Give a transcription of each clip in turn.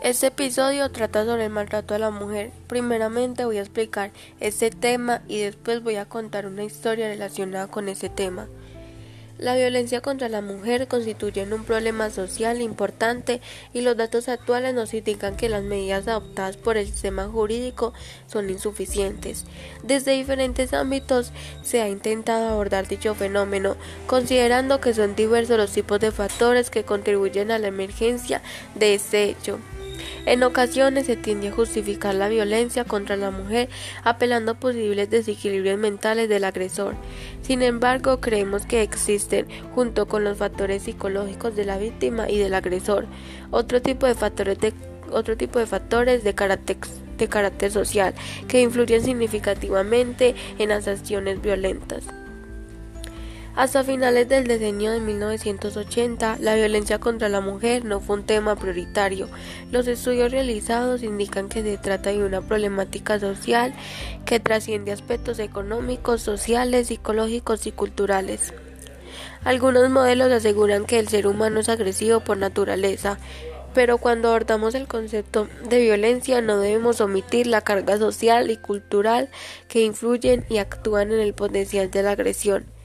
Este episodio trata sobre el maltrato a la mujer. Primeramente voy a explicar este tema y después voy a contar una historia relacionada con ese tema. La violencia contra la mujer constituye un problema social importante y los datos actuales nos indican que las medidas adoptadas por el sistema jurídico son insuficientes. Desde diferentes ámbitos se ha intentado abordar dicho fenómeno, considerando que son diversos los tipos de factores que contribuyen a la emergencia de este hecho. En ocasiones se tiende a justificar la violencia contra la mujer apelando a posibles desequilibrios mentales del agresor. Sin embargo, creemos que existen, junto con los factores psicológicos de la víctima y del agresor, otro tipo de factores de, otro tipo de, factores de carácter de carácter social que influyen significativamente en las acciones violentas. Hasta finales del decenio de 1980, la violencia contra la mujer no fue un tema prioritario. Los estudios realizados indican que se trata de una problemática social que trasciende aspectos económicos, sociales, psicológicos y culturales. Algunos modelos aseguran que el ser humano es agresivo por naturaleza, pero cuando abordamos el concepto de violencia no debemos omitir la carga social y cultural que influyen y actúan en el potencial de la agresión.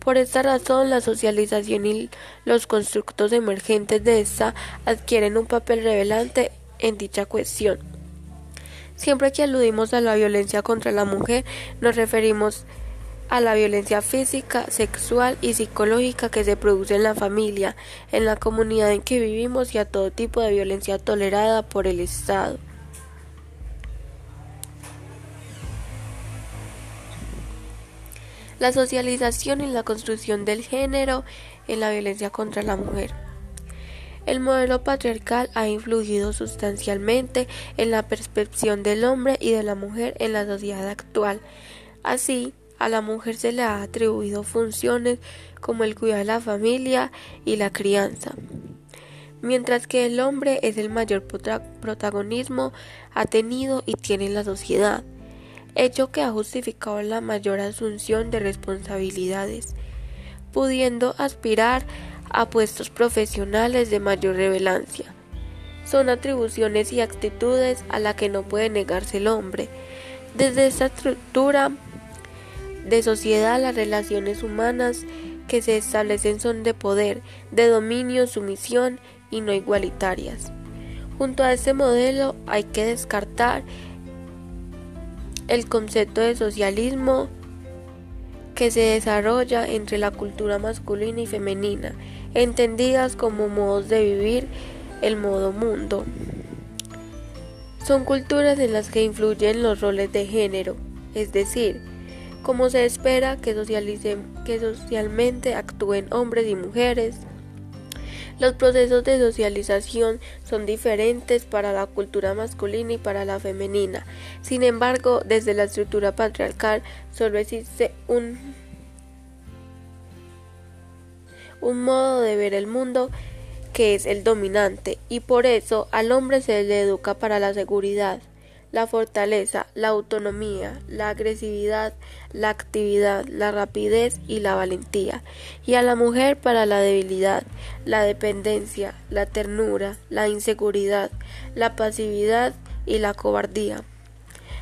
Por esta razón, la socialización y los constructos emergentes de esta adquieren un papel revelante en dicha cuestión. Siempre que aludimos a la violencia contra la mujer, nos referimos a la violencia física, sexual y psicológica que se produce en la familia, en la comunidad en que vivimos y a todo tipo de violencia tolerada por el Estado. La socialización y la construcción del género en la violencia contra la mujer. El modelo patriarcal ha influido sustancialmente en la percepción del hombre y de la mujer en la sociedad actual. Así, a la mujer se le ha atribuido funciones como el cuidado de la familia y la crianza, mientras que el hombre es el mayor protagonismo ha tenido y tiene en la sociedad hecho que ha justificado la mayor asunción de responsabilidades, pudiendo aspirar a puestos profesionales de mayor relevancia. Son atribuciones y actitudes a las que no puede negarse el hombre. Desde esta estructura de sociedad las relaciones humanas que se establecen son de poder, de dominio, sumisión y no igualitarias. Junto a este modelo hay que descartar el concepto de socialismo que se desarrolla entre la cultura masculina y femenina, entendidas como modos de vivir el modo mundo. Son culturas en las que influyen los roles de género, es decir, como se espera que, que socialmente actúen hombres y mujeres, los procesos de socialización son diferentes para la cultura masculina y para la femenina. Sin embargo, desde la estructura patriarcal solo existe un, un modo de ver el mundo que es el dominante y por eso al hombre se le educa para la seguridad la fortaleza, la autonomía, la agresividad, la actividad, la rapidez y la valentía, y a la mujer para la debilidad, la dependencia, la ternura, la inseguridad, la pasividad y la cobardía.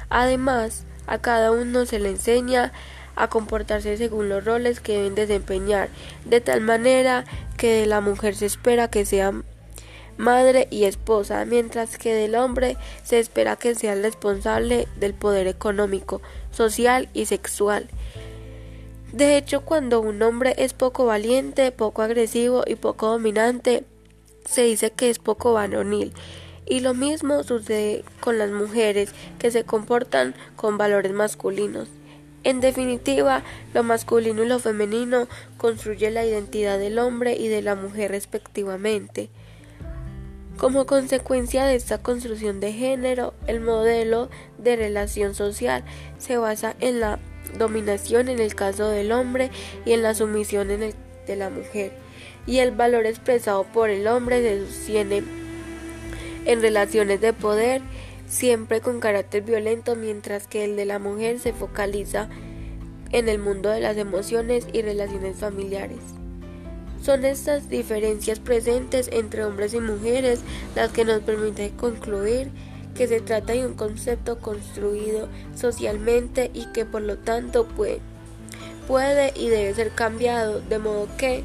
Además, a cada uno se le enseña a comportarse según los roles que deben desempeñar, de tal manera que de la mujer se espera que sea madre y esposa, mientras que del hombre se espera que sea el responsable del poder económico, social y sexual. De hecho, cuando un hombre es poco valiente, poco agresivo y poco dominante, se dice que es poco varonil. Y lo mismo sucede con las mujeres que se comportan con valores masculinos. En definitiva, lo masculino y lo femenino construye la identidad del hombre y de la mujer respectivamente. Como consecuencia de esta construcción de género, el modelo de relación social se basa en la dominación en el caso del hombre y en la sumisión en el de la mujer, y el valor expresado por el hombre se sostiene en relaciones de poder siempre con carácter violento, mientras que el de la mujer se focaliza en el mundo de las emociones y relaciones familiares. Son estas diferencias presentes entre hombres y mujeres las que nos permiten concluir que se trata de un concepto construido socialmente y que por lo tanto puede, puede y debe ser cambiado, de modo que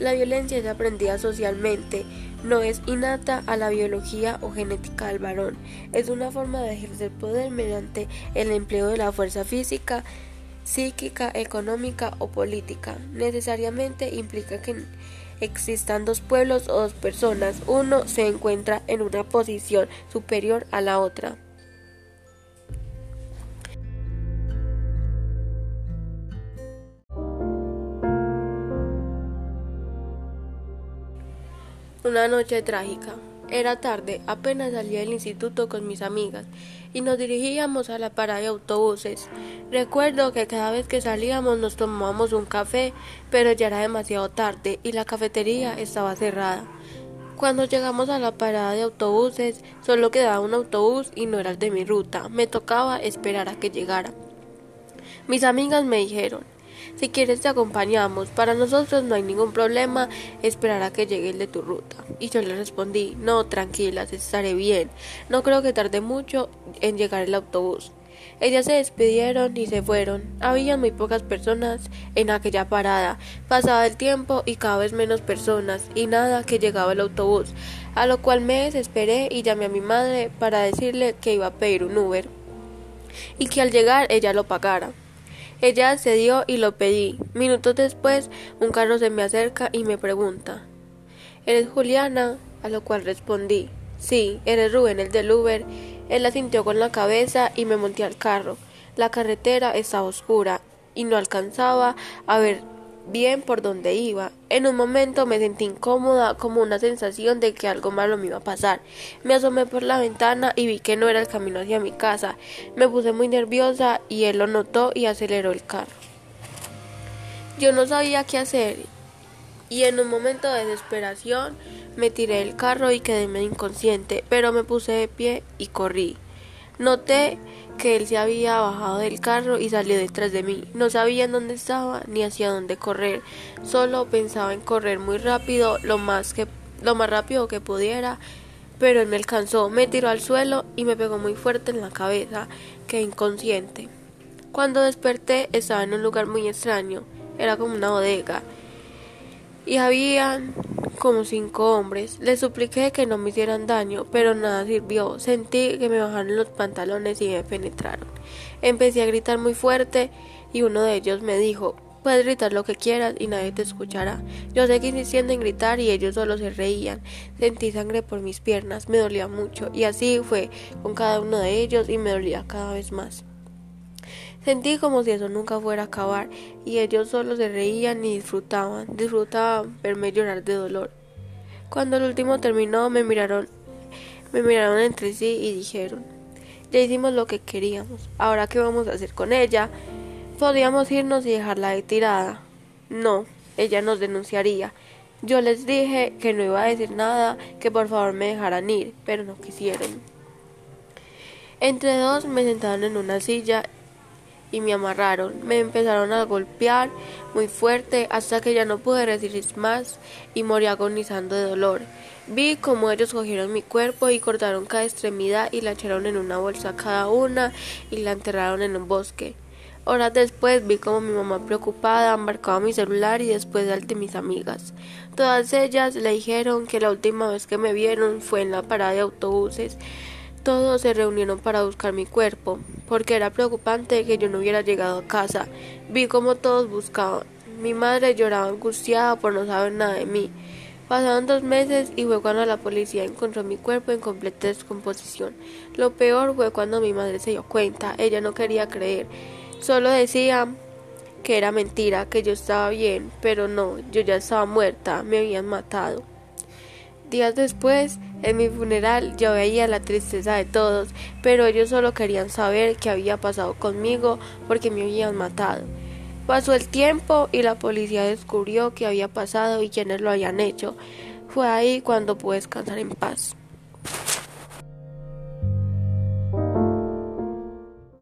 la violencia es aprendida socialmente, no es innata a la biología o genética del varón, es una forma de ejercer poder mediante el empleo de la fuerza física, psíquica, económica o política. Necesariamente implica que existan dos pueblos o dos personas, uno se encuentra en una posición superior a la otra. Una noche trágica. Era tarde, apenas salí del instituto con mis amigas y nos dirigíamos a la parada de autobuses. Recuerdo que cada vez que salíamos nos tomábamos un café, pero ya era demasiado tarde y la cafetería estaba cerrada. Cuando llegamos a la parada de autobuses, solo quedaba un autobús y no era el de mi ruta. Me tocaba esperar a que llegara. Mis amigas me dijeron, si quieres te acompañamos. Para nosotros no hay ningún problema esperar a que llegue el de tu ruta. Y yo le respondí, no, tranquilas, estaré bien. No creo que tarde mucho en llegar el autobús. Ellas se despidieron y se fueron. Había muy pocas personas en aquella parada. Pasaba el tiempo y cada vez menos personas y nada que llegaba el autobús, a lo cual me desesperé y llamé a mi madre para decirle que iba a pedir un Uber y que al llegar ella lo pagara. Ella accedió y lo pedí. Minutos después, un carro se me acerca y me pregunta ¿Eres Juliana? A lo cual respondí Sí, eres Rubén, el del Uber. Él la sintió con la cabeza y me monté al carro. La carretera estaba oscura y no alcanzaba a ver bien por donde iba. En un momento me sentí incómoda, como una sensación de que algo malo me iba a pasar. Me asomé por la ventana y vi que no era el camino hacia mi casa. Me puse muy nerviosa y él lo notó y aceleró el carro. Yo no sabía qué hacer y en un momento de desesperación me tiré del carro y quedé inconsciente, pero me puse de pie y corrí. Noté que él se había bajado del carro y salió detrás de mí. No sabía en dónde estaba ni hacia dónde correr. Solo pensaba en correr muy rápido, lo más que lo más rápido que pudiera, pero él me alcanzó, me tiró al suelo y me pegó muy fuerte en la cabeza, quedé inconsciente. Cuando desperté estaba en un lugar muy extraño, era como una bodega y habían como cinco hombres. Les supliqué que no me hicieran daño, pero nada sirvió. Sentí que me bajaron los pantalones y me penetraron. Empecé a gritar muy fuerte y uno de ellos me dijo Puedes gritar lo que quieras y nadie te escuchará. Yo seguí insistiendo en gritar y ellos solo se reían. Sentí sangre por mis piernas, me dolía mucho y así fue con cada uno de ellos y me dolía cada vez más. Sentí como si eso nunca fuera a acabar y ellos solo se reían y disfrutaban, disfrutaban verme llorar de dolor. Cuando el último terminó me miraron, me miraron entre sí y dijeron, ya hicimos lo que queríamos, ahora qué vamos a hacer con ella. Podíamos irnos y dejarla ahí tirada. No, ella nos denunciaría. Yo les dije que no iba a decir nada, que por favor me dejaran ir, pero no quisieron. Entre dos me sentaron en una silla y me amarraron. Me empezaron a golpear muy fuerte hasta que ya no pude resistir más y morí agonizando de dolor. Vi cómo ellos cogieron mi cuerpo y cortaron cada extremidad y la echaron en una bolsa cada una y la enterraron en un bosque. Horas después vi como mi mamá preocupada embarcaba mi celular y después de mis amigas. Todas ellas le dijeron que la última vez que me vieron fue en la parada de autobuses. Todos se reunieron para buscar mi cuerpo, porque era preocupante que yo no hubiera llegado a casa. Vi como todos buscaban. Mi madre lloraba angustiada por no saber nada de mí. Pasaron dos meses y fue cuando la policía encontró mi cuerpo en completa descomposición. Lo peor fue cuando mi madre se dio cuenta. Ella no quería creer. Solo decía que era mentira, que yo estaba bien, pero no, yo ya estaba muerta, me habían matado. Días después, en mi funeral, yo veía la tristeza de todos, pero ellos solo querían saber qué había pasado conmigo porque me habían matado. Pasó el tiempo y la policía descubrió qué había pasado y quiénes lo habían hecho. Fue ahí cuando pude descansar en paz.